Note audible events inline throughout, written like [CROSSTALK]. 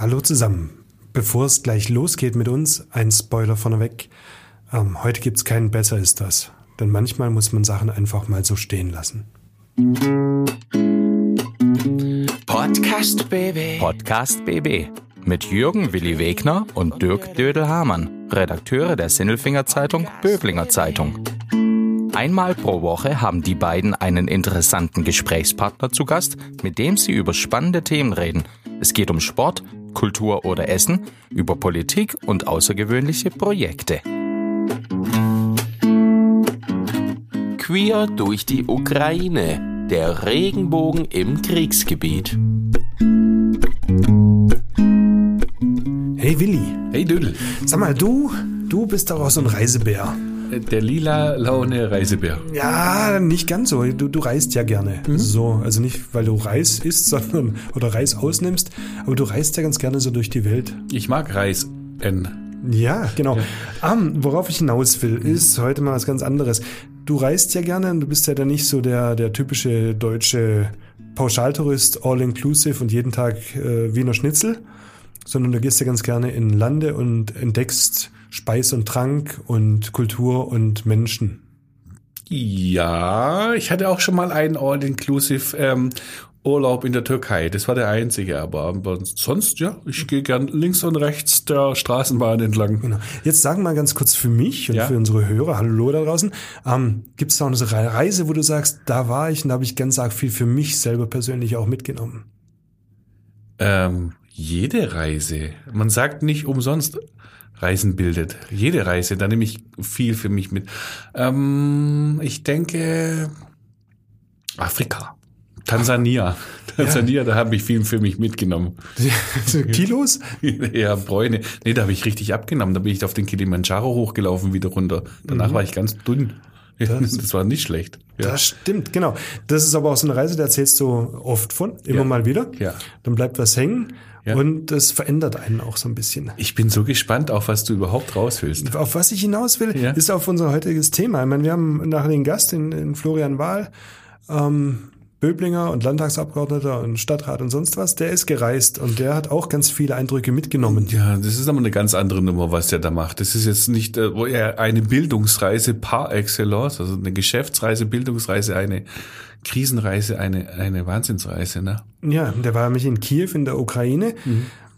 Hallo zusammen. Bevor es gleich losgeht mit uns, ein Spoiler vorneweg. Ähm, heute gibt's keinen Besser ist das. Denn manchmal muss man Sachen einfach mal so stehen lassen. Podcast BB. Podcast BB mit Jürgen Willi Wegner und Dirk Dödel-Hamann, Redakteure der Sinnelfinger Zeitung Böblinger Zeitung. Einmal pro Woche haben die beiden einen interessanten Gesprächspartner zu Gast, mit dem sie über spannende Themen reden. Es geht um Sport, Kultur oder Essen, über Politik und außergewöhnliche Projekte. Queer durch die Ukraine. Der Regenbogen im Kriegsgebiet. Hey Willi, Hey Dödel, sag mal, du, du bist doch auch so ein Reisebär. Der lila Laune Reisebär. Ja, nicht ganz so. Du, du reist ja gerne. So, also nicht, weil du Reis isst, [LAUGHS] sondern oder Reis ausnimmst, aber du reist ja ganz gerne so durch die Welt. Ich mag Reis. N. Ja, genau. Ähm, worauf ich hinaus will, ist heute mal was ganz anderes. Du reist ja gerne und du bist ja dann nicht so der, der typische deutsche Pauschaltourist, all-inclusive und jeden Tag äh, Wiener Schnitzel, sondern du gehst ja ganz gerne in Lande und entdeckst Speis und Trank und Kultur und Menschen. Ja, ich hatte auch schon mal einen All-Inclusive ähm, Urlaub in der Türkei. Das war der einzige, aber, sonst, ja, ich gehe gern links und rechts der Straßenbahn entlang. Genau. Jetzt sagen wir mal ganz kurz für mich und Ja. für unsere Hörer, hallo da draußen, ähm, gibt es da auch eine Re- Reise, wo du sagst, da war ich und da habe ich ganz arg viel für mich selber persönlich auch mitgenommen? Ähm, jede Reise. Man sagt nicht umsonst, Reisen bildet. Jede Reise, da nehme ich viel für mich mit. Ähm, ich denke Afrika. Tansania. Tansania, da habe ich viel für mich mitgenommen. [LAUGHS] Kilos? [LAUGHS] Ja, Bräune. Nee, da habe ich richtig abgenommen. Da bin ich auf den Kilimanjaro hochgelaufen, wieder runter. Danach war ich ganz dünn. [LAUGHS] Das, Das- war nicht schlecht. Ja. Das stimmt, genau. Das ist aber auch so eine Reise, da erzählst du oft von, immer Ja. mal wieder. Ja. Dann bleibt was hängen Ja. und das verändert einen auch so ein bisschen. Ich bin so gespannt, auf was du überhaupt raus willst. Auf was ich hinaus will, Ja. ist auf unser heutiges Thema. Ich meine, wir haben nachher den Gast in, in Florian Wahl, ähm, Böblinger und Landtagsabgeordneter und Stadtrat und sonst was, der ist gereist und der hat auch ganz viele Eindrücke mitgenommen. Ja, das ist aber eine ganz andere Nummer, was der da macht. Das ist jetzt nicht äh, eine Bildungsreise par excellence, also eine Geschäftsreise, Bildungsreise, eine Krisenreise, eine, eine Wahnsinnsreise. Ne? Ja, der war nämlich in Kiew in der Ukraine.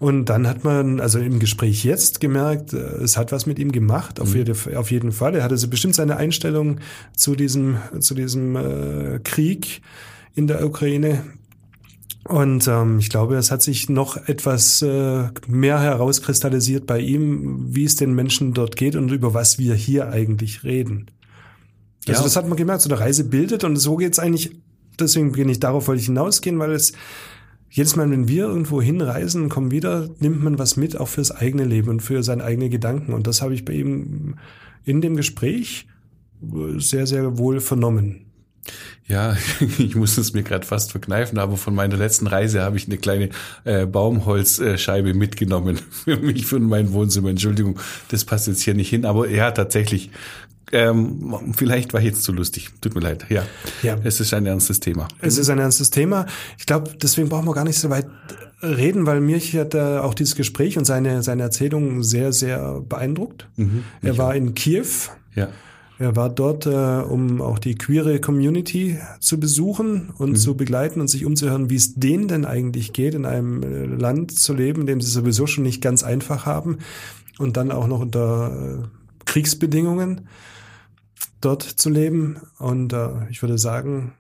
Und dann hat man, also im Gespräch jetzt gemerkt, äh, es hat was mit ihm gemacht, auf, jede, auf jeden Fall. Er hatte so bestimmt seine Einstellung zu diesem, zu diesem äh, Krieg in der Ukraine. Und ähm, ich glaube, es hat sich noch etwas äh, mehr herauskristallisiert bei ihm, wie es den Menschen dort geht und über was wir hier eigentlich reden. Also Ja. das hat man gemerkt, so eine Reise bildet und so geht's eigentlich, deswegen bin ich darauf wollte ich hinausgehen, weil es jedes Mal, wenn wir irgendwo hinreisen und kommen wieder, nimmt man was mit, auch fürs eigene Leben und für seine eigenen Gedanken. Und das habe ich bei ihm in dem Gespräch äh, sehr, sehr wohl vernommen. Ja, [LAUGHS] ich muss es mir gerade fast verkneifen, aber von meiner letzten Reise habe ich eine kleine äh, Baumholzscheibe mitgenommen [LAUGHS] für mich, für mein Wohnzimmer. Entschuldigung, das passt jetzt hier nicht hin, aber ja, tatsächlich. Ähm, vielleicht war ich jetzt zu lustig. Tut mir leid. Ja, Ja. es ist ein ernstes Thema. Es ist ein ernstes Thema. Ich glaube, deswegen brauchen wir gar nicht so weit reden, weil mich hat äh, auch dieses Gespräch und seine, seine Erzählung sehr, sehr beeindruckt. er war in Kiew. Ja. Er war dort, äh, um auch die queere Community zu besuchen und zu begleiten und sich umzuhören, wie es denen denn eigentlich geht, in einem äh, Land zu leben, in dem sie sowieso schon nicht ganz einfach haben und dann auch noch unter äh, Kriegsbedingungen dort zu leben. Und äh, ich würde sagen,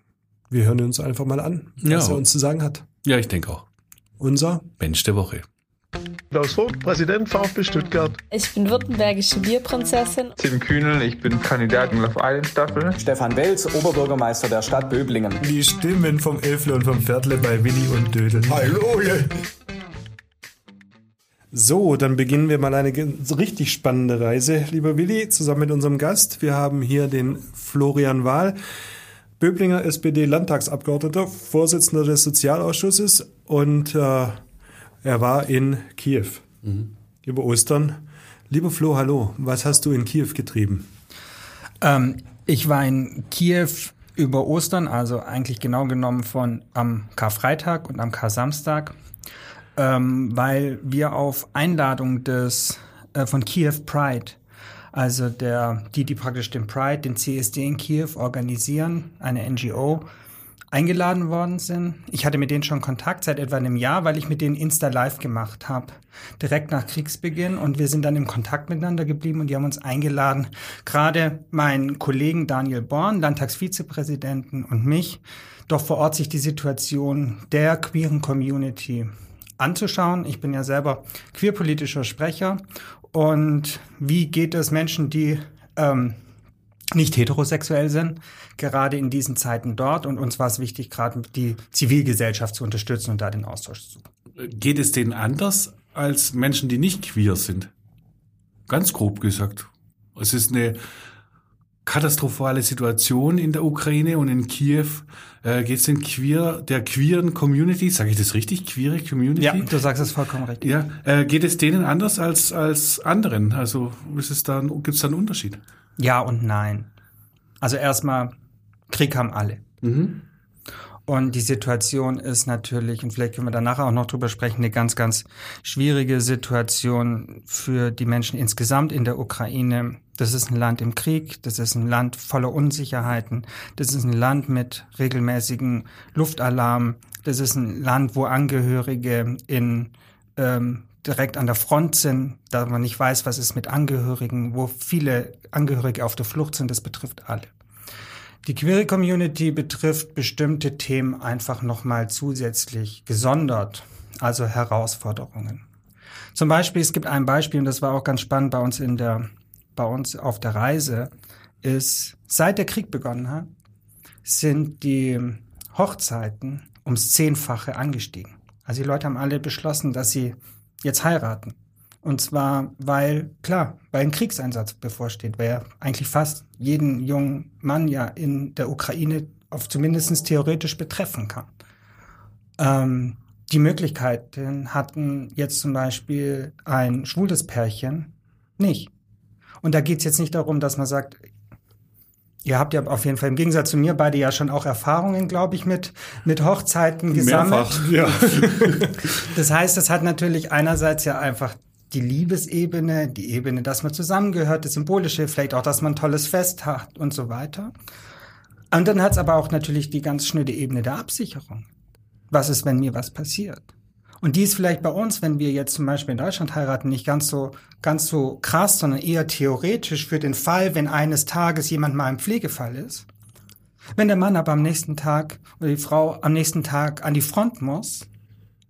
wir hören uns einfach mal an, was Ja. er uns zu sagen hat. Ja, ich denke auch. Unser Mensch der Woche. Klaus Vogt, Präsident VfB Stuttgart. Ich bin württembergische Bierprinzessin. Tim Kühnel, ich bin Kandidat in Love Island Staffel. Stefan Welz, Oberbürgermeister der Stadt Böblingen. die Stimmen vom Elfle und vom Viertle bei Willi und Dödel. Hallo! So, dann beginnen wir mal eine richtig spannende Reise, lieber Willi, zusammen mit unserem Gast. Wir haben hier den Florian Wahl, Böblinger SPD-Landtagsabgeordneter, Vorsitzender des Sozialausschusses und äh, er war in Kiew über Ostern. Lieber Flo, hallo, was hast du in Kiew getrieben? Ähm, ich war in Kiew über Ostern, also eigentlich genau genommen von am Karfreitag und am Kar-Samstag. Ähm, weil wir auf Einladung des äh, von Kiew Pride, also der, die, die praktisch den Pride, den CSD in Kiew organisieren, eine NGO, eingeladen worden sind. Ich hatte mit denen schon Kontakt seit etwa einem Jahr, weil ich mit denen Insta Live gemacht habe, direkt nach Kriegsbeginn. Und wir sind dann im Kontakt miteinander geblieben und die haben uns eingeladen, gerade meinen Kollegen Daniel Born, Landtagsvizepräsidenten und mich, doch vor Ort sich die Situation der queeren Community anzuschauen. Ich bin ja selber queerpolitischer Sprecher. Und wie geht es Menschen, die ähm, nicht heterosexuell sind, gerade in diesen Zeiten dort. Und uns war es wichtig, gerade die Zivilgesellschaft zu unterstützen und da den Austausch zu suchen. Geht es denen anders als Menschen, die nicht queer sind? Ganz grob gesagt. Es ist eine katastrophale Situation in der Ukraine und in Kiew. Äh, geht es den queer, der queeren Community, sage ich das richtig, queere Community? Ja, du sagst es vollkommen richtig. Ja, äh, geht es denen anders als als anderen? Also ist es da, gibt es da einen Unterschied? Ja und nein. Also erstmal, Krieg haben alle. Mhm. Und die Situation ist natürlich, und vielleicht können wir danach auch noch drüber sprechen, eine ganz, ganz schwierige Situation für die Menschen insgesamt in der Ukraine. Das ist ein Land im Krieg, das ist ein Land voller Unsicherheiten, das ist ein Land mit regelmäßigen Luftalarm, das ist ein Land, wo Angehörige in ähm, direkt an der Front sind, da man nicht weiß, was ist mit Angehörigen, wo viele Angehörige auf der Flucht sind, das betrifft alle. Die Queer Community betrifft bestimmte Themen einfach nochmal zusätzlich gesondert, also Herausforderungen. Zum Beispiel, es gibt ein Beispiel, und das war auch ganz spannend bei uns in der, bei uns auf der Reise, ist, seit der Krieg begonnen hat, sind die Hochzeiten ums Zehnfache angestiegen. Also die Leute haben alle beschlossen, dass sie jetzt heiraten. Und zwar, weil, klar, weil ein Kriegseinsatz bevorsteht, weil ja eigentlich fast jeden jungen Mann ja in der Ukraine auf zumindest theoretisch betreffen kann. Ähm, die Möglichkeiten hatten jetzt zum Beispiel ein schwules Pärchen nicht. Und da geht's jetzt nicht darum, dass man sagt, Ihr habt ja auf jeden Fall im Gegensatz zu mir beide ja schon auch Erfahrungen, glaube ich, mit, mit Hochzeiten gesammelt. Mehrfach, ja. [LAUGHS] das heißt, es hat natürlich einerseits ja einfach die Liebesebene, die Ebene, dass man zusammengehört, das Symbolische, vielleicht auch, dass man ein tolles Fest hat und so weiter. Und dann hat es aber auch natürlich die ganz schnöde Ebene der Absicherung. Was ist, wenn mir was passiert? Und die ist vielleicht bei uns, wenn wir jetzt zum Beispiel in Deutschland heiraten, nicht ganz so, ganz so krass, sondern eher theoretisch für den Fall, wenn eines Tages jemand mal im Pflegefall ist. Wenn der Mann aber am nächsten Tag oder die Frau am nächsten Tag an die Front muss,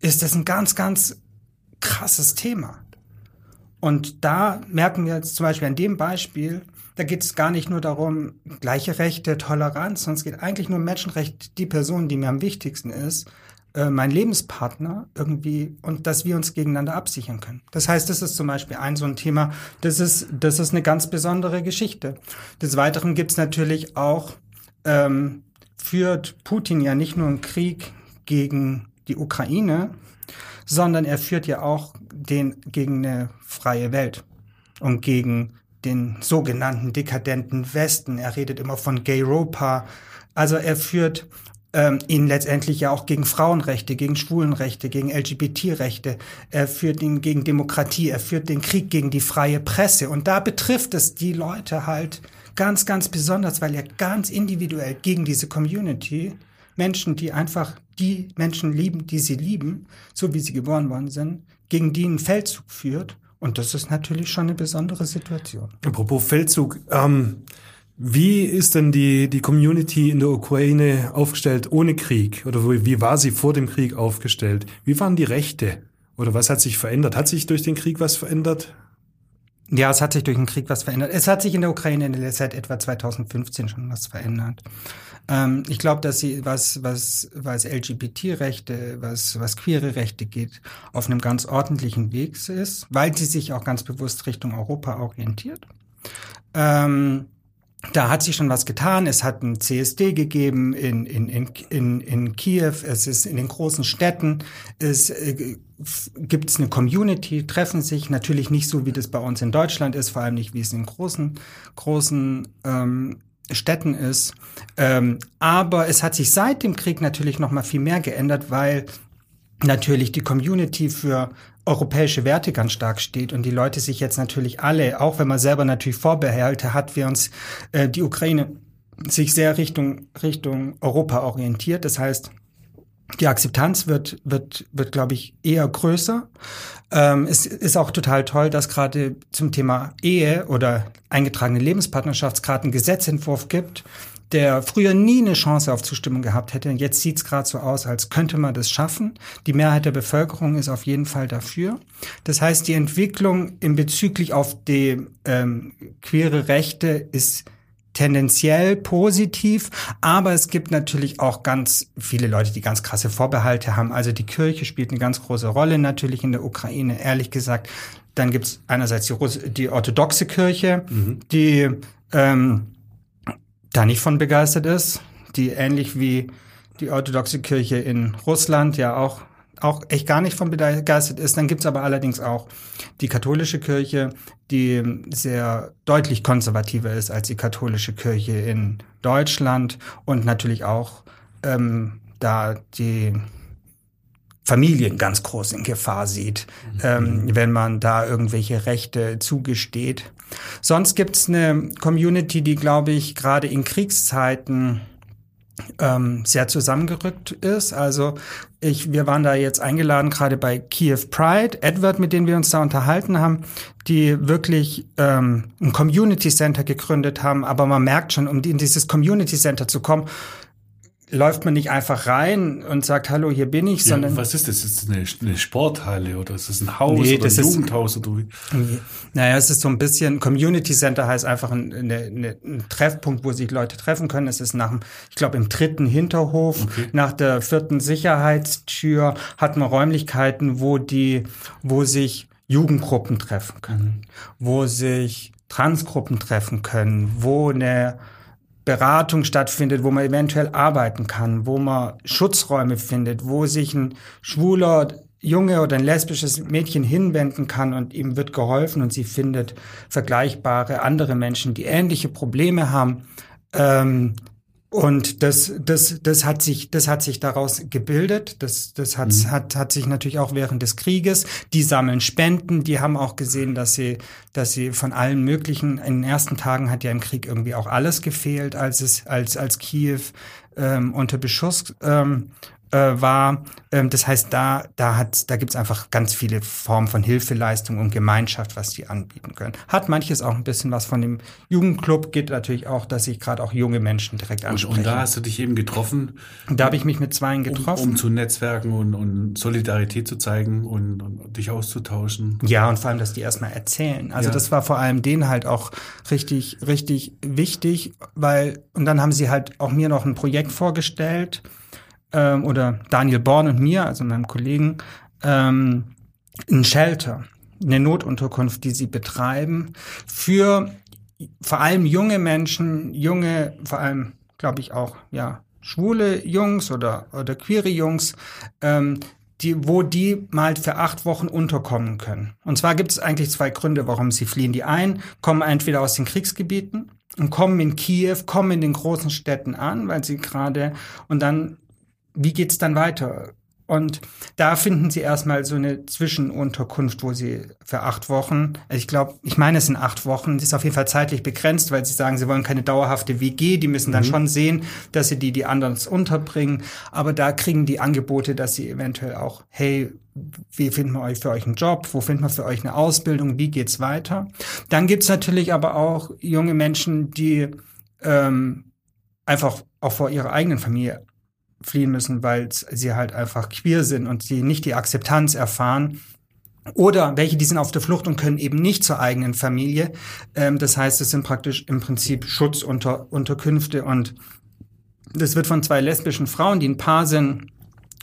ist das ein ganz, ganz krasses Thema. Und da merken wir jetzt zum Beispiel an dem Beispiel, da geht es gar nicht nur darum, gleiche Rechte, Toleranz, sondern es geht eigentlich nur um Menschenrecht, die Person, die mir am wichtigsten ist, äh, mein Lebenspartner irgendwie und dass wir uns gegeneinander absichern können. Das heißt, das ist zum Beispiel ein so ein Thema, das ist, das ist eine ganz besondere Geschichte. Des Weiteren gibt's natürlich auch, ähm, führt Putin ja nicht nur einen Krieg gegen die Ukraine, sondern er führt ja auch den gegen eine freie Welt und gegen den sogenannten dekadenten Westen. Er redet immer von Gay Europa. Also er führt ähm, ihn letztendlich ja auch gegen Frauenrechte, gegen Schwulenrechte, gegen LGBT-Rechte. Er führt ihn gegen Demokratie, er führt den Krieg gegen die freie Presse. Und da betrifft es die Leute halt ganz, ganz besonders, weil er ganz individuell gegen diese Community Menschen, die einfach die Menschen lieben, die sie lieben, so wie sie geboren worden sind, gegen die einen Feldzug führt. Und das ist natürlich schon eine besondere Situation. Apropos Feldzug, ähm, wie ist denn die, die Community in der Ukraine aufgestellt ohne Krieg? Oder wie war sie vor dem Krieg aufgestellt? Wie waren die Rechte? Oder was hat sich verändert? Hat sich durch den Krieg was verändert? Ja, es hat sich durch den Krieg was verändert. Es hat sich in der Ukraine seit etwa 2015 schon was verändert. Ähm, ich glaube, dass sie, was, was, was LGBT-Rechte, was, was queere Rechte geht, auf einem ganz ordentlichen Weg ist, weil sie sich auch ganz bewusst Richtung Europa orientiert. Ähm, da hat sich schon was getan. Es hat ein CSD gegeben in, in, in, in, in Kiew. Es ist in den großen Städten. Es äh, gibt eine Community, treffen sich. Natürlich nicht so, wie das bei uns in Deutschland ist, vor allem nicht, wie es in großen, großen ähm, Städten ist. Ähm, aber es hat sich seit dem Krieg natürlich noch mal viel mehr geändert, weil natürlich die Community für europäische Werte ganz stark steht und die Leute sich jetzt natürlich alle, auch wenn man selber natürlich Vorbehalte hat, wie uns äh, die Ukraine sich sehr Richtung Richtung Europa orientiert. Das heißt, die Akzeptanz wird, wird, wird glaube ich, eher größer. Ähm, es ist auch total toll, dass gerade zum Thema Ehe oder eingetragene Lebenspartnerschaft es gerade einen Gesetzentwurf gibt, der früher nie eine Chance auf Zustimmung gehabt hätte. Jetzt sieht es gerade so aus, als könnte man das schaffen. Die Mehrheit der Bevölkerung ist auf jeden Fall dafür. Das heißt, die Entwicklung in bezüglich auf die ähm, queere Rechte ist tendenziell positiv, aber es gibt natürlich auch ganz viele Leute, die ganz krasse Vorbehalte haben. Also die Kirche spielt eine ganz große Rolle natürlich in der Ukraine, ehrlich gesagt. Dann gibt's einerseits die, die orthodoxe Kirche, mhm. die ähm, da nicht von begeistert ist, die ähnlich wie die orthodoxe Kirche in Russland ja auch auch echt gar nicht von begeistert ist. Dann gibt's aber allerdings auch die katholische Kirche, die sehr deutlich konservativer ist als die katholische Kirche in Deutschland und natürlich auch ähm, da die Familien ganz groß in Gefahr sieht, mhm. ähm, wenn man da irgendwelche Rechte zugesteht. Sonst gibt's eine Community, die, glaube ich, gerade in Kriegszeiten ähm, sehr zusammengerückt ist. Also ich, wir waren da jetzt eingeladen, gerade bei Kiew Pride, Edward, mit denen wir uns da unterhalten haben, die wirklich ähm, ein Community Center gegründet haben. Aber man merkt schon, um in dieses Community Center zu kommen, läuft man nicht einfach rein und sagt, hallo, hier bin ich, ja, sondern. Was ist das? Ist das eine, eine Sporthalle oder ist das ein Haus nee, oder ein Jugendhaus? Oder wie? Naja, es ist so ein bisschen, Community Center heißt einfach ein, eine, eine, ein Treffpunkt, wo sich Leute treffen können. Es ist nach dem, ich glaube, im dritten Hinterhof, okay. nach der vierten Sicherheitstür hat man Räumlichkeiten, wo die, wo sich Jugendgruppen treffen können, wo sich Transgruppen treffen können, wo eine Beratung stattfindet, wo man eventuell arbeiten kann, wo man Schutzräume findet, wo sich ein schwuler Junge oder ein lesbisches Mädchen hinwenden kann und ihm wird geholfen und sie findet vergleichbare andere Menschen, die ähnliche Probleme haben. Ähm, und das, das, das hat sich, das hat sich daraus gebildet. Das, das hat, mhm. hat, hat sich natürlich auch während des Krieges. Die sammeln Spenden. Die haben auch gesehen, dass sie, dass sie von allen möglichen, in den ersten Tagen hat ja im Krieg irgendwie auch alles gefehlt, als es, als, als Kiew ähm, unter Beschuss ähm, äh, war. Ähm, das heißt, da, da hat, da gibt's einfach ganz viele Formen von Hilfeleistung und Gemeinschaft, was die anbieten können. Hat manches auch ein bisschen was von dem Jugendclub, geht natürlich auch, dass sich gerade auch junge Menschen direkt ansprechen. Und, und da hast du dich eben getroffen. Da habe ich mich mit zweien getroffen. Um, um zu netzwerken und, und Solidarität zu zeigen und, und, dich auszutauschen. Ja, und vor allem, dass die erstmal erzählen. Also ja. das war vor allem denen halt auch richtig, richtig wichtig, weil, und dann haben sie halt auch mir noch ein Projekt vorgestellt, ähm, oder Daniel Born und mir, also meinem Kollegen, ähm, ein Shelter, eine Notunterkunft, die sie betreiben für vor allem junge Menschen, junge, vor allem, glaube ich, auch, ja, schwule Jungs oder, oder queere Jungs, ähm, die, wo die mal für acht Wochen unterkommen können. Und zwar gibt es eigentlich zwei Gründe, warum sie fliehen. Die einen kommen entweder aus den Kriegsgebieten und kommen in Kiew, kommen in den großen Städten an, weil sie gerade und dann wie geht's dann weiter? Und da finden sie erstmal so eine Zwischenunterkunft, wo sie für acht Wochen, also ich glaube, ich meine, es sind acht Wochen, ist auf jeden Fall zeitlich begrenzt, weil sie sagen, sie wollen keine dauerhafte WG, die müssen dann mhm. schon sehen, dass sie die, die anderen unterbringen. Aber da kriegen die Angebote, dass sie eventuell auch, hey, wie finden wir euch für euch einen Job? Wo finden wir für euch eine Ausbildung? Wie geht's weiter? Dann gibt's natürlich aber auch junge Menschen, die ähm, einfach auch vor ihrer eigenen Familie fliehen müssen, weil sie halt einfach queer sind und sie nicht die Akzeptanz erfahren. Oder welche, die sind auf der Flucht und können eben nicht zur eigenen Familie. Ähm, das heißt, es sind praktisch im Prinzip Schutzunterkünfte und das wird von zwei lesbischen Frauen, die ein Paar sind,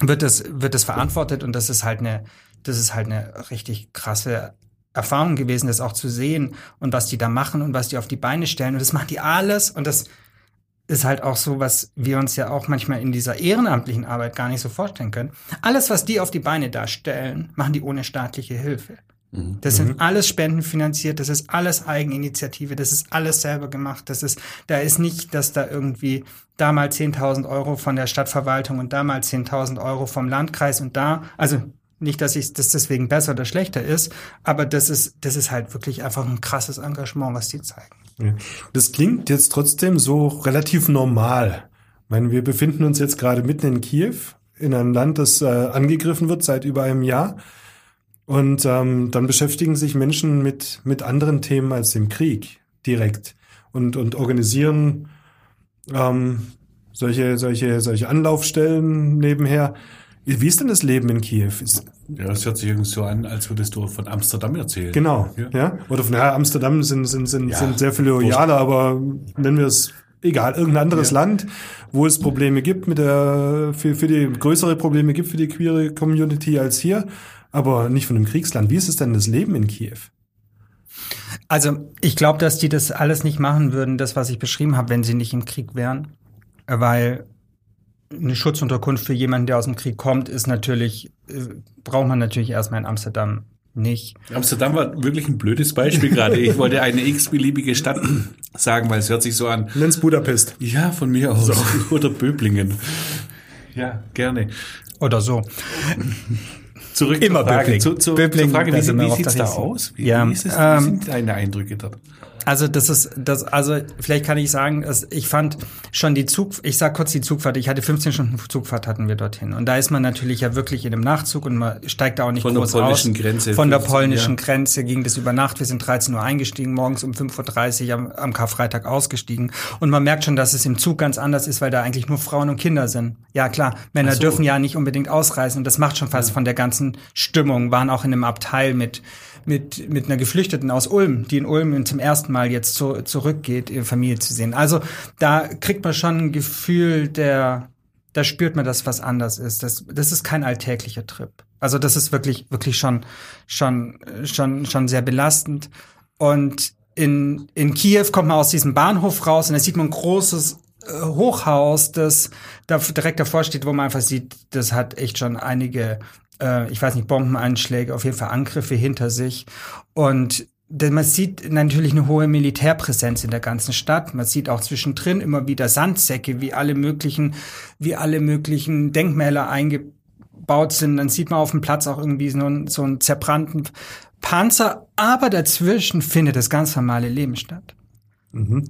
wird das, wird das verantwortet und das ist halt eine, das ist halt eine richtig krasse Erfahrung gewesen, das auch zu sehen und was die da machen und was die auf die Beine stellen und das machen die alles und das ist halt auch so, was wir uns ja auch manchmal in dieser ehrenamtlichen Arbeit gar nicht so vorstellen können. Alles, was die auf die Beine darstellen, machen die ohne staatliche Hilfe. Das sind alles spendenfinanziert, das ist alles Eigeninitiative, das ist alles selber gemacht. Das ist, da ist nicht, dass da irgendwie da mal 10.000 Euro von der Stadtverwaltung und da mal 10.000 Euro vom Landkreis und da, also nicht, dass ich das deswegen besser oder schlechter ist, aber das ist, das ist halt wirklich einfach ein krasses Engagement, was die zeigen. Das klingt jetzt trotzdem so relativ normal. Ich meine, wir befinden uns jetzt gerade mitten in Kiew, in einem Land, das äh, angegriffen wird seit über einem Jahr. Und ähm, dann beschäftigen sich Menschen mit, mit anderen Themen als dem Krieg direkt und, und organisieren ähm, solche, solche, solche Anlaufstellen nebenher. Wie ist denn das Leben in Kiew? Ist, Ja, das hört sich irgendwie so an, als würdest du von Amsterdam erzählen. genau, Ja. ja. Oder von ja, Amsterdam sind, sind, sind, Ja, sind sehr viele loyaler, aber nennen wir es egal, irgendein anderes Ja. Land, wo es Probleme gibt mit der, für, für die größere Probleme gibt für die queere Community als hier, aber nicht von einem Kriegsland. Wie ist es denn das Leben in Kiew? Also ich glaube, dass die das alles nicht machen würden, das, was ich beschrieben habe, wenn sie nicht im Krieg wären. Weil eine Schutzunterkunft für jemanden, der aus dem Krieg kommt, ist natürlich, äh, braucht man natürlich erstmal in Amsterdam nicht. Amsterdam war wirklich ein blödes Beispiel gerade. Ich wollte [LAUGHS] eine x-beliebige Stadt sagen, weil es hört sich so an. Nenn's Budapest. Ja, von mir aus. [LAUGHS] Oder Böblingen. Ja, gerne. Oder so. Zurück Immer zur Frage. Böblingen. Zu, zu, Böblingen, zur Frage, wie, wie auf sieht's der da aus? Wie, Ja, wie, ist es, wie ähm, sind deine Eindrücke dort? Also das ist das also vielleicht kann ich sagen, ich fand schon die Zug ich sag kurz die Zugfahrt, ich hatte 15 Stunden Zugfahrt hatten wir dorthin und da ist man natürlich ja wirklich in einem Nachzug und man steigt da auch nicht Von der groß polnischen aus. Grenze Von der 15, polnischen ja. Grenze ging das über Nacht, wir sind 13 Uhr eingestiegen, morgens um 5:30 Uhr am, am Karfreitag ausgestiegen und man merkt schon, dass es im Zug ganz anders ist, weil da eigentlich nur Frauen und Kinder sind. Ja, klar, Männer so. dürfen ja nicht unbedingt ausreisen und das macht schon fast von der ganzen Stimmung, waren auch in einem Abteil mit mit, mit einer Geflüchteten aus Ulm, die in Ulm zum ersten Mal jetzt zu, zurückgeht, ihre Familie zu sehen. Also da kriegt man schon ein Gefühl der, da spürt man, dass was anders ist. Das, das ist kein alltäglicher Trip. Also das ist wirklich, wirklich schon, schon, schon, schon sehr belastend. Und in, in Kiew kommt man aus diesem Bahnhof raus und da sieht man ein großes äh, Hochhaus, das da direkt davor steht, wo man einfach sieht, das hat echt schon einige, äh, ich weiß nicht, Bombeneinschläge, auf jeden Fall Angriffe hinter sich. Und denn man sieht natürlich eine hohe Militärpräsenz in der ganzen Stadt. Man sieht auch zwischendrin immer wieder Sandsäcke, wie alle möglichen, wie alle möglichen Denkmäler eingebaut sind. Dann sieht man auf dem Platz auch irgendwie so einen, so einen zerbrannten Panzer. Aber dazwischen findet das ganz normale Leben statt.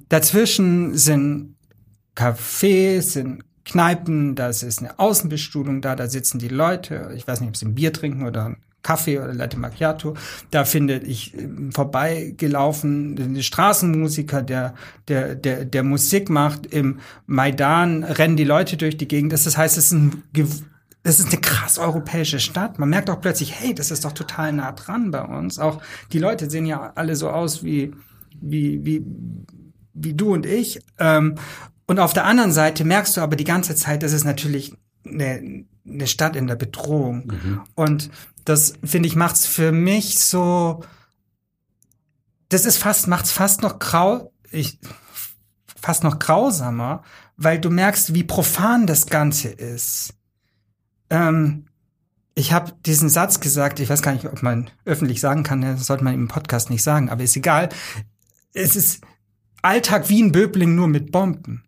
Dazwischen sind Cafés, sind Kneipen, da ist eine Außenbestuhlung da, da sitzen die Leute, ich weiß nicht, ob sie ein Bier trinken oder Kaffee oder Latte Macchiato. Da findet ich ähm, vorbeigelaufen den Straßenmusiker, der, der, der, der Musik macht. Im Maidan rennen die Leute durch die Gegend. Das heißt, es ist ein das ist eine krass europäische Stadt. Man merkt auch plötzlich, hey, das ist doch total nah dran bei uns. Auch die Leute sehen ja alle so aus wie, wie, wie, wie du und ich. Ähm, und auf der anderen Seite merkst du aber die ganze Zeit, das ist natürlich eine, eine Stadt in der Bedrohung. Und das, finde ich, macht's für mich so, das ist fast, macht's fast noch grau, ich, fast noch grausamer, weil du merkst, wie profan das Ganze ist. Ähm, ich habe diesen Satz gesagt, ich weiß gar nicht, ob man öffentlich sagen kann, das sollte man im Podcast nicht sagen, aber ist egal. Es ist Alltag wie in Böbling nur mit Bomben.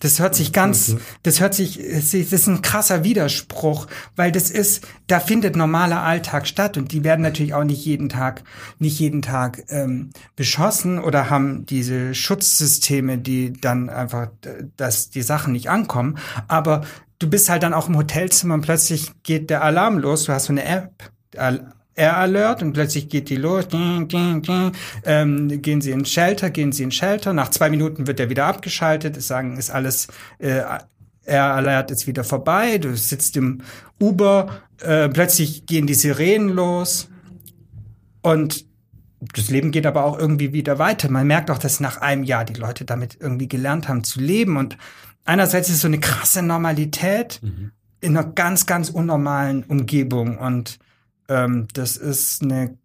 Das hört sich ganz, das hört sich, das ist ein krasser Widerspruch, weil das ist, da findet normaler Alltag statt und die werden natürlich auch nicht jeden Tag, nicht jeden Tag ähm, beschossen oder haben diese Schutzsysteme, die dann einfach, dass die Sachen nicht ankommen. Aber du bist halt dann auch im Hotelzimmer und plötzlich geht der Alarm los. Du hast so eine App, Al- Air Alert und plötzlich geht die los. Ding, ding, ding. Ähm, gehen Sie in Shelter, gehen Sie in Shelter. Nach zwei Minuten wird der wieder abgeschaltet. Es sagen, ist alles äh, Air Alert ist wieder vorbei. Du sitzt im Uber. Äh, plötzlich gehen die Sirenen los und das Leben geht aber auch irgendwie wieder weiter. Man merkt auch, dass nach einem Jahr die Leute damit irgendwie gelernt haben zu leben. Und einerseits ist es so eine krasse Normalität in einer ganz, ganz unnormalen Umgebung. Und ähm, das ist eine,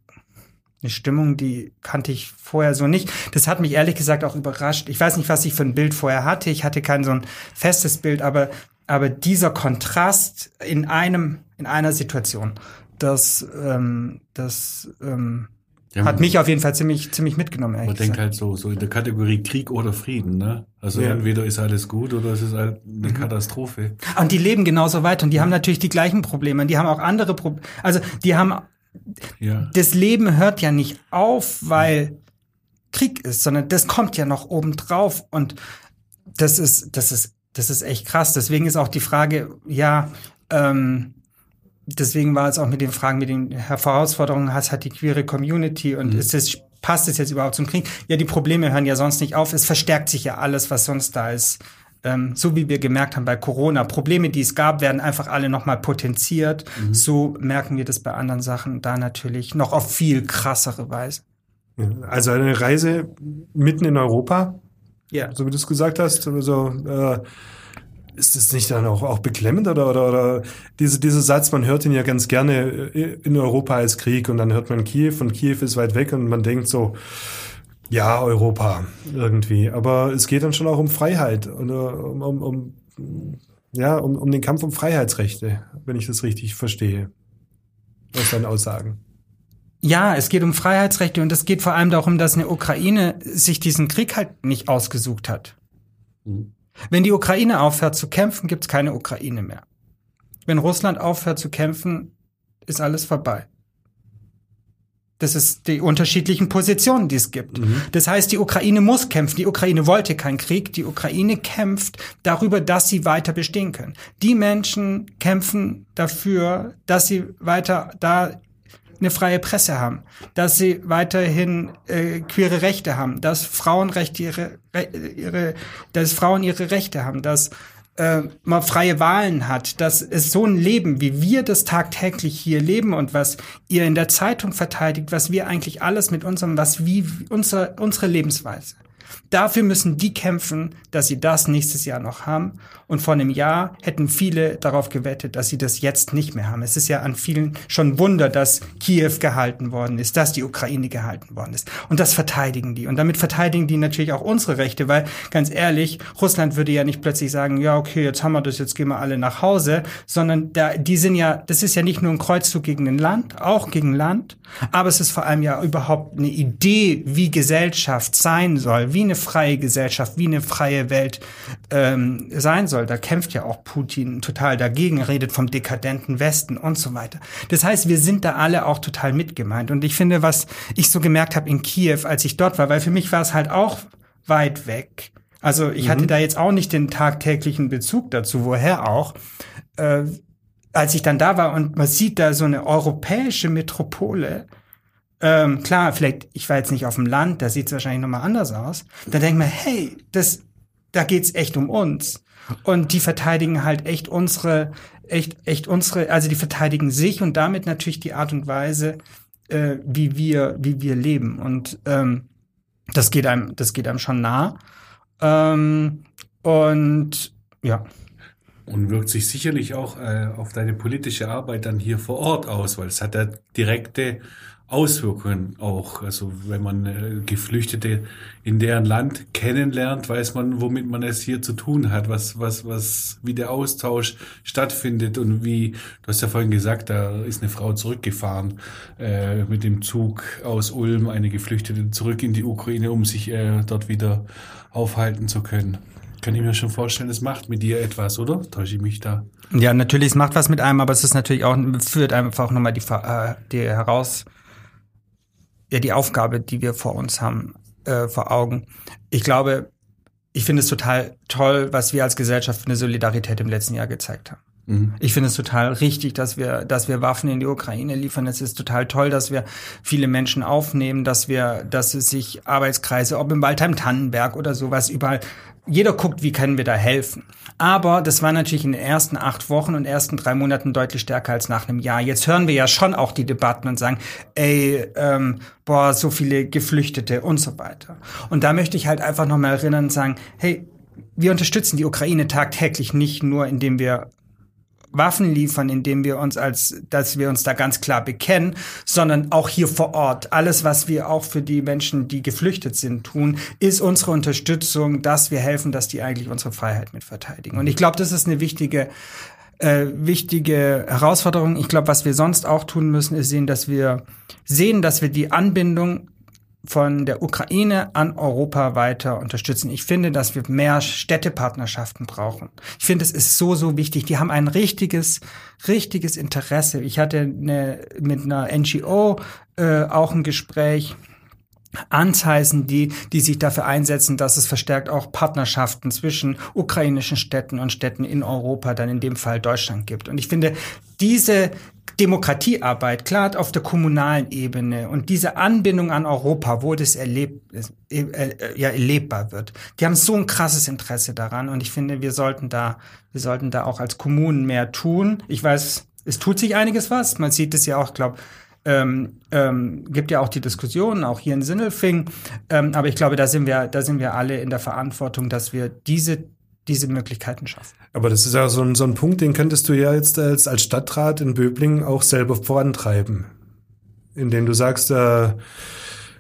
eine Stimmung, die kannte ich vorher so nicht. Das hat mich ehrlich gesagt auch überrascht. Ich weiß nicht, was ich für ein Bild vorher hatte. Ich hatte kein so ein festes Bild, aber, aber dieser Kontrast in einem, in einer Situation, das, ähm, das ähm, Ja, hat mich auf jeden Fall ziemlich, ziemlich mitgenommen. Man denkt gesagt. halt so, so in der Kategorie Krieg oder Frieden, ne? Also Ja. entweder ist alles gut oder es ist halt eine Mhm. Katastrophe. Und die leben genauso weiter und die haben natürlich die gleichen Probleme. Und die haben auch andere Probleme. Also die haben Ja. das Leben hört ja nicht auf, weil Krieg ist, sondern das kommt ja noch obendrauf und das ist, das ist, das ist echt krass. Deswegen ist auch die Frage, ja, ähm, deswegen war es auch mit den Fragen, mit den Herausforderungen, was hat die queere Community und ist es, passt es jetzt überhaupt zum Krieg? Ja, die Probleme hören ja sonst nicht auf. Es verstärkt sich ja alles, was sonst da ist. Ähm, so wie wir gemerkt haben bei Corona, Probleme, die es gab, werden einfach alle nochmal potenziert. So merken wir das bei anderen Sachen da natürlich noch auf viel krassere Weise. Also eine Reise mitten in Europa, Ja. so wie du es gesagt hast, also, äh, ist es nicht dann auch, auch beklemmend oder, oder, oder diese, dieser Satz, man hört ihn ja ganz gerne äh, in Europa als Krieg und dann hört man Kiew und Kiew ist weit weg und man denkt so, ja, Europa irgendwie. Aber es geht dann schon auch um Freiheit und äh, um, um, um, ja, um, um den Kampf um Freiheitsrechte, wenn ich das richtig verstehe. Aus deinen Aussagen. Ja, es geht um Freiheitsrechte und es geht vor allem darum, dass eine Ukraine sich diesen Krieg halt nicht ausgesucht hat. Wenn die Ukraine aufhört zu kämpfen, gibt's keine Ukraine mehr. Wenn Russland aufhört zu kämpfen, ist alles vorbei. Das ist die unterschiedlichen Positionen, die es gibt. Das heißt, die Ukraine muss kämpfen. Die Ukraine wollte keinen Krieg. Die Ukraine kämpft darüber, dass sie weiter bestehen können. Die Menschen kämpfen dafür, dass sie weiter da eine freie Presse haben, dass sie weiterhin äh, queere Rechte haben, dass Frauenrechte ihre, Re- ihre, dass Frauen ihre Rechte haben, dass äh, man freie Wahlen hat, dass es so ein Leben, wie wir das tagtäglich hier leben und was ihr in der Zeitung verteidigt, was wir eigentlich alles mit unserem, was wie unser, unsere Lebensweise. Dafür müssen die kämpfen, dass sie das nächstes Jahr noch haben. Und vor einem Jahr hätten viele darauf gewettet, dass sie das jetzt nicht mehr haben. Es ist ja an vielen schon Wunder, dass Kiew gehalten worden ist, dass die Ukraine gehalten worden ist. Und das verteidigen die. Und damit verteidigen die natürlich auch unsere Rechte, weil ganz ehrlich, Russland würde ja nicht plötzlich sagen, ja, okay, jetzt haben wir das, jetzt gehen wir alle nach Hause, sondern da, die sind ja, das ist ja nicht nur ein Kreuzzug gegen ein Land, auch gegen Land, aber es ist vor allem ja überhaupt eine Idee, wie Gesellschaft sein soll, wie eine freie Gesellschaft, wie eine freie Welt ähm, sein soll. Da kämpft ja auch Putin total dagegen, redet vom dekadenten Westen und so weiter. Das heißt, wir sind da alle auch total mitgemeint. Und ich finde, was ich so gemerkt habe in Kiew, als ich dort war, weil für mich war es halt auch weit weg. Also ich hatte da jetzt auch nicht den tagtäglichen Bezug dazu, woher auch. Äh, als ich dann da war und man sieht da so eine europäische Metropole, ähm, klar, vielleicht, ich war jetzt nicht auf dem Land, da sieht es wahrscheinlich nochmal anders aus. Da denkt man, hey, das, da geht's echt um uns. Und die verteidigen halt echt unsere, echt, echt unsere, also die verteidigen sich und damit natürlich die Art und Weise, äh, wie wir, wie wir leben. Und ähm, das geht einem, das geht einem schon nah. Ähm, und ja. Und wirkt sich sicherlich auch äh, auf deine politische Arbeit dann hier vor Ort aus, weil es hat ja direkte Auswirkungen auch. Also wenn man äh, Geflüchtete in deren Land kennenlernt, weiß man, womit man es hier zu tun hat, was, was, was, wie der Austausch stattfindet und wie, du hast ja vorhin gesagt, da ist eine Frau zurückgefahren äh, mit dem Zug aus Ulm, eine Geflüchtete zurück in die Ukraine, um sich äh, dort wieder aufhalten zu können. Kann ich mir schon vorstellen, es macht mit dir etwas, oder? Täusche ich mich da? Ja, natürlich, es macht was mit einem, aber es ist natürlich auch, führt einfach nochmal die, äh, die heraus, ja, die Aufgabe, die wir vor uns haben, äh, vor Augen. Ich glaube, ich finde es total toll, was wir als Gesellschaft für eine Solidarität im letzten Jahr gezeigt haben. Ich finde es total richtig, dass wir, dass wir Waffen in die Ukraine liefern. Es ist total toll, dass wir viele Menschen aufnehmen, dass wir, dass es sich Arbeitskreise, ob im Waldheim Tannenberg oder sowas, überall, jeder guckt, wie können wir da helfen. Aber das war natürlich in den ersten acht Wochen und ersten drei Monaten deutlich stärker als nach einem Jahr. Jetzt hören wir ja schon auch die Debatten und sagen, ey, ähm, boah, so viele Geflüchtete und so weiter. Und da möchte ich halt einfach nochmal erinnern und sagen, hey, wir unterstützen die Ukraine tagtäglich nicht nur, indem wir Waffen liefern, indem wir uns als, dass wir uns da ganz klar bekennen, sondern auch hier vor Ort. Alles, was wir auch für die Menschen, die geflüchtet sind, tun, ist unsere Unterstützung, dass wir helfen, dass die eigentlich unsere Freiheit mit verteidigen. Und ich glaube, das ist eine wichtige äh, wichtige Herausforderung. Ich glaube, was wir sonst auch tun müssen, ist sehen, dass wir sehen, dass wir die Anbindung von der Ukraine an Europa weiter unterstützen. Ich finde, dass wir mehr Städtepartnerschaften brauchen. Ich finde, es ist so, so wichtig. Die haben ein richtiges, richtiges Interesse. Ich hatte eine, mit einer NGO äh, auch ein Gespräch Anzeichen, die, die sich dafür einsetzen, dass es verstärkt auch Partnerschaften zwischen ukrainischen Städten und Städten in Europa, dann in dem Fall Deutschland gibt. Und ich finde, diese Demokratiearbeit, klar auf der kommunalen Ebene und diese Anbindung an Europa, wo das erlebt, äh, äh, ja, erlebbar wird, die haben so ein krasses Interesse daran und ich finde, wir sollten da, wir sollten da auch als Kommunen mehr tun. Ich weiß, es tut sich einiges was. Man sieht es ja auch, glaube ähm, ähm, gibt ja auch die Diskussion, auch hier in Sinnelfing. Ähm, aber ich glaube, da sind wir, da sind wir alle in der Verantwortung, dass wir diese diese Möglichkeiten schaffen. Aber das ist ja so ein, so ein Punkt, den könntest du ja jetzt als, als Stadtrat in Böblingen auch selber vorantreiben. Indem du sagst, äh,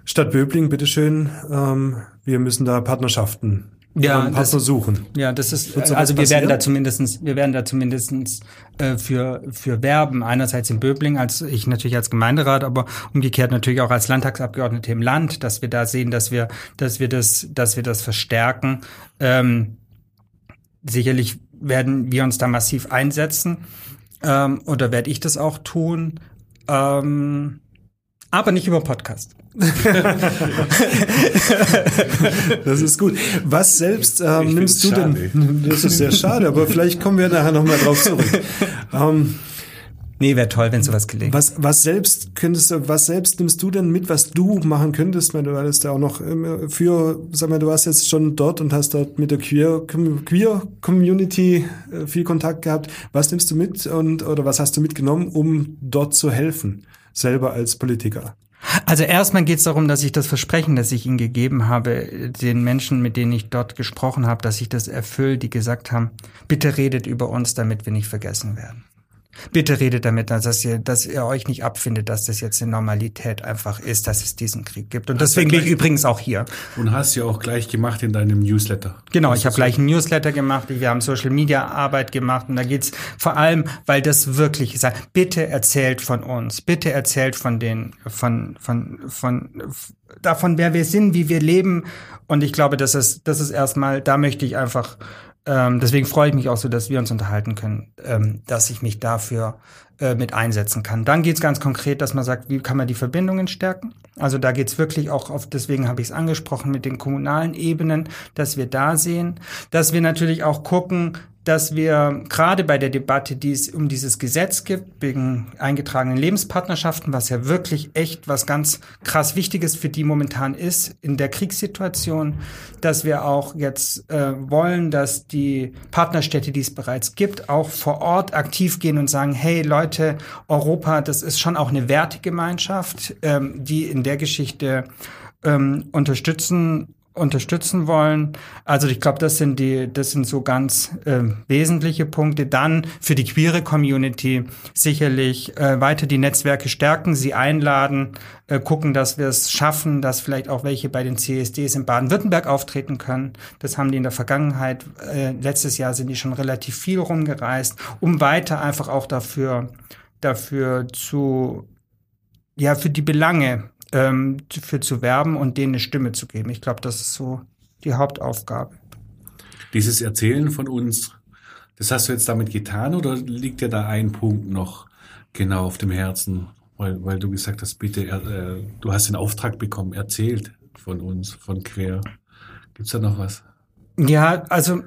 Stadt Böblingen, bitteschön, ähm, wir müssen da Partnerschaften ja, Partner das, suchen. Ja, das ist, also wir werden da zumindestens, wir werden da zumindestens äh, für, für werben. Einerseits in Böbling, als ich natürlich als Gemeinderat, aber umgekehrt natürlich auch als Landtagsabgeordnete im Land, dass wir da sehen, dass wir, dass wir das, dass wir das verstärken. Ähm, sicherlich werden wir uns da massiv einsetzen. Ähm, oder werde ich das auch tun. Ähm, aber nicht über Podcast. [LAUGHS] das ist gut. Was selbst ähm, nimmst du schade. denn? Das ist sehr schade, aber vielleicht kommen wir nachher nochmal drauf zurück. [LAUGHS] Ähm, Nee, wäre toll, wenn sowas gelingt. Was, was selbst könntest du, was selbst nimmst du denn mit, was du machen könntest, wenn du hattest ja auch noch für, sag mal, du warst jetzt schon dort und hast dort mit der Queer, Queer Community äh, viel Kontakt gehabt. Was nimmst du mit und, oder was hast du mitgenommen, um dort zu helfen? Selber als Politiker? Also erstmal geht es darum, dass ich das Versprechen, das ich ihnen gegeben habe, den Menschen, mit denen ich dort gesprochen habe, dass ich das erfülle, die gesagt haben, bitte redet über uns, damit wir nicht vergessen werden. Bitte redet damit, dass ihr, dass ihr euch nicht abfindet, dass das jetzt eine Normalität einfach ist, dass es diesen Krieg gibt. Und deswegen bin ich übrigens auch hier. Und hast ja auch gleich gemacht in deinem Newsletter. Genau, ich habe gleich einen Newsletter gemacht, wir haben Social Media Arbeit gemacht und da geht's vor allem, weil das wirklich ist. Bitte erzählt von uns, bitte erzählt von den, von, von, von, davon, wer wir sind, wie wir leben. Und ich glaube, das ist, das ist erstmal, da möchte ich einfach ähm, deswegen freue ich mich auch so, dass wir uns unterhalten können, ähm, dass ich mich dafür äh, mit einsetzen kann. Dann geht es ganz konkret, dass man sagt, wie kann man die Verbindungen stärken? Also da geht es wirklich auch auf, deswegen habe ich es angesprochen, mit den kommunalen Ebenen, dass wir da sehen, dass wir natürlich auch gucken, dass wir gerade bei der Debatte, die es um dieses Gesetz gibt, wegen eingetragenen Lebenspartnerschaften, was ja wirklich echt was ganz krass Wichtiges für die momentan ist in der Kriegssituation, dass wir auch jetzt äh, wollen, dass die Partnerstädte, die es bereits gibt, auch vor Ort aktiv gehen und sagen, hey Leute, Europa, das ist schon auch eine Wertegemeinschaft, ähm, die in der Geschichte ähm, unterstützen unterstützen wollen. Also ich glaube, das sind die, das sind so ganz äh, wesentliche Punkte. Dann für die queere Community sicherlich äh, weiter die Netzwerke stärken, sie einladen, äh, gucken, dass wir es schaffen, dass vielleicht auch welche bei den CSDs in Baden-Württemberg auftreten können. Das haben die in der Vergangenheit. Äh, letztes Jahr sind die schon relativ viel rumgereist, um weiter einfach auch dafür dafür zu ja für die Belange ähm, für zu werben und denen eine Stimme zu geben. Ich glaube, das ist so die Hauptaufgabe. Dieses Erzählen von uns, das hast du jetzt damit getan oder liegt dir da ein Punkt noch genau auf dem Herzen? Weil, weil du gesagt hast, bitte, äh, du hast den Auftrag bekommen, erzählt von uns, von Quer. Gibt's da noch was? Ja, also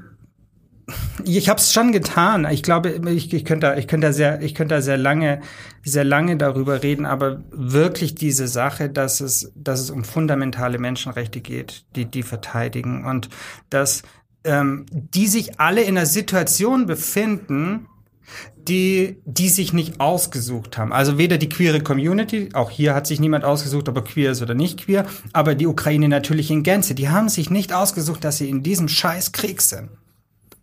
ich habe es schon getan. Ich glaube, ich, ich könnte, ich könnte sehr, ich könnte sehr lange, sehr lange darüber reden. Aber wirklich diese Sache, dass es, dass es um fundamentale Menschenrechte geht, die die verteidigen und dass ähm, die sich alle in einer Situation befinden, die, die sich nicht ausgesucht haben. Also weder die queere Community, auch hier hat sich niemand ausgesucht, ob er queer ist oder nicht queer, aber die Ukraine natürlich in Gänze. Die haben sich nicht ausgesucht, dass sie in diesem scheiß Krieg sind.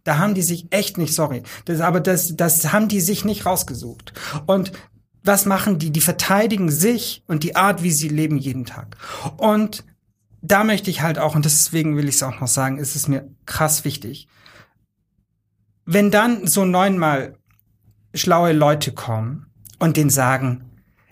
Da haben die sich echt nicht, sorry, das, aber das, das haben die sich nicht rausgesucht. Und was machen die? Die verteidigen sich und die Art, wie sie leben jeden Tag. Und da möchte ich halt auch, und deswegen will ich es auch noch sagen, ist es mir krass wichtig. Wenn dann so neunmal schlaue Leute kommen und denen sagen,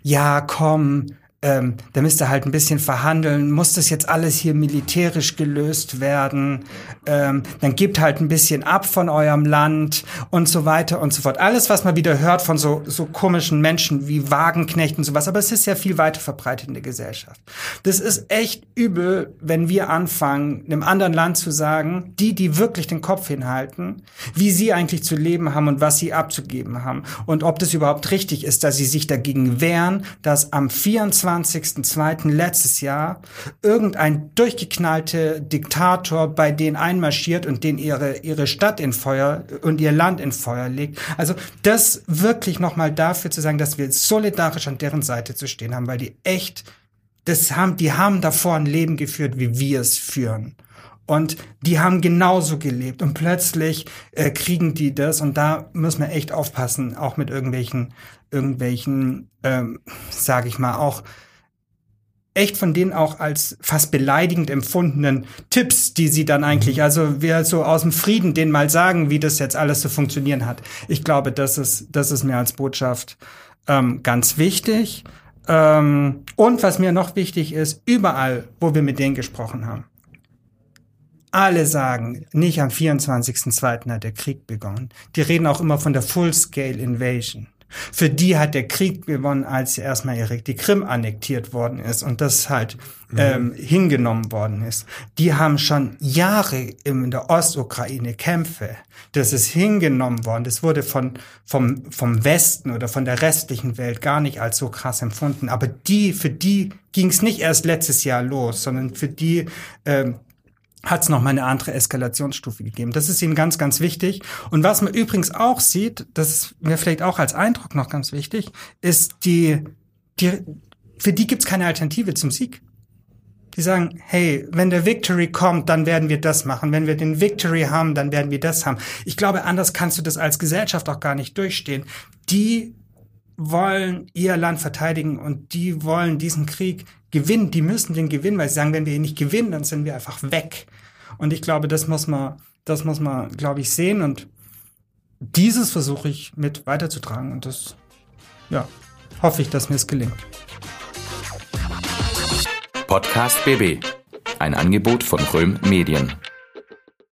ja, komm, ähm, da müsst ihr halt ein bisschen verhandeln, muss das jetzt alles hier militärisch gelöst werden, ähm, dann gebt halt ein bisschen ab von eurem Land und so weiter und so fort. Alles, was man wieder hört von so, so komischen Menschen wie Wagenknecht und sowas, aber es ist ja viel weiter verbreitet in der Gesellschaft. Das ist echt übel, wenn wir anfangen, einem anderen Land zu sagen, die, die wirklich den Kopf hinhalten, wie sie eigentlich zu leben haben und was sie abzugeben haben und ob das überhaupt richtig ist, dass sie sich dagegen wehren, dass am 24 27.02. letztes Jahr irgendein durchgeknallte Diktator bei denen einmarschiert und den ihre, ihre Stadt in Feuer und ihr Land in Feuer legt. Also das wirklich nochmal dafür zu sagen, dass wir solidarisch an deren Seite zu stehen haben, weil die echt, das haben, die haben davor ein Leben geführt, wie wir es führen. Und die haben genauso gelebt und plötzlich äh, kriegen die das und da muss man echt aufpassen, auch mit irgendwelchen, irgendwelchen, ähm, sage ich mal, auch echt von denen auch als fast beleidigend empfundenen Tipps, die sie dann eigentlich, mhm. also wir so aus dem Frieden denen mal sagen, wie das jetzt alles zu funktionieren hat. Ich glaube, das ist, das ist mir als Botschaft ähm, ganz wichtig. Ähm, und was mir noch wichtig ist, überall, wo wir mit denen gesprochen haben, alle sagen, nicht am 24.02. hat der Krieg begonnen. Die reden auch immer von der Full-Scale Invasion. Für die hat der Krieg gewonnen, als erstmal die Krim annektiert worden ist und das halt mhm. ähm, hingenommen worden ist. Die haben schon Jahre in der Ostukraine Kämpfe. Das ist hingenommen worden. Das wurde von, vom, vom Westen oder von der restlichen Welt gar nicht als so krass empfunden. Aber die, für die ging es nicht erst letztes Jahr los, sondern für die ähm, hat es noch mal eine andere Eskalationsstufe gegeben. Das ist ihnen ganz, ganz wichtig. Und was man übrigens auch sieht, das ist mir vielleicht auch als Eindruck noch ganz wichtig, ist die, die für die gibt's keine Alternative zum Sieg. Die sagen, hey, wenn der Victory kommt, dann werden wir das machen. Wenn wir den Victory haben, dann werden wir das haben. Ich glaube, anders kannst du das als Gesellschaft auch gar nicht durchstehen. Die wollen ihr Land verteidigen und die wollen diesen Krieg gewinnen. Die müssen den gewinnen, weil sie sagen, wenn wir ihn nicht gewinnen, dann sind wir einfach weg. Und ich glaube, das muss man, das muss man, glaube ich, sehen und dieses versuche ich mit weiterzutragen und das, ja, hoffe ich, dass mir es gelingt. Podcast BB. Ein Angebot von Röhm Medien.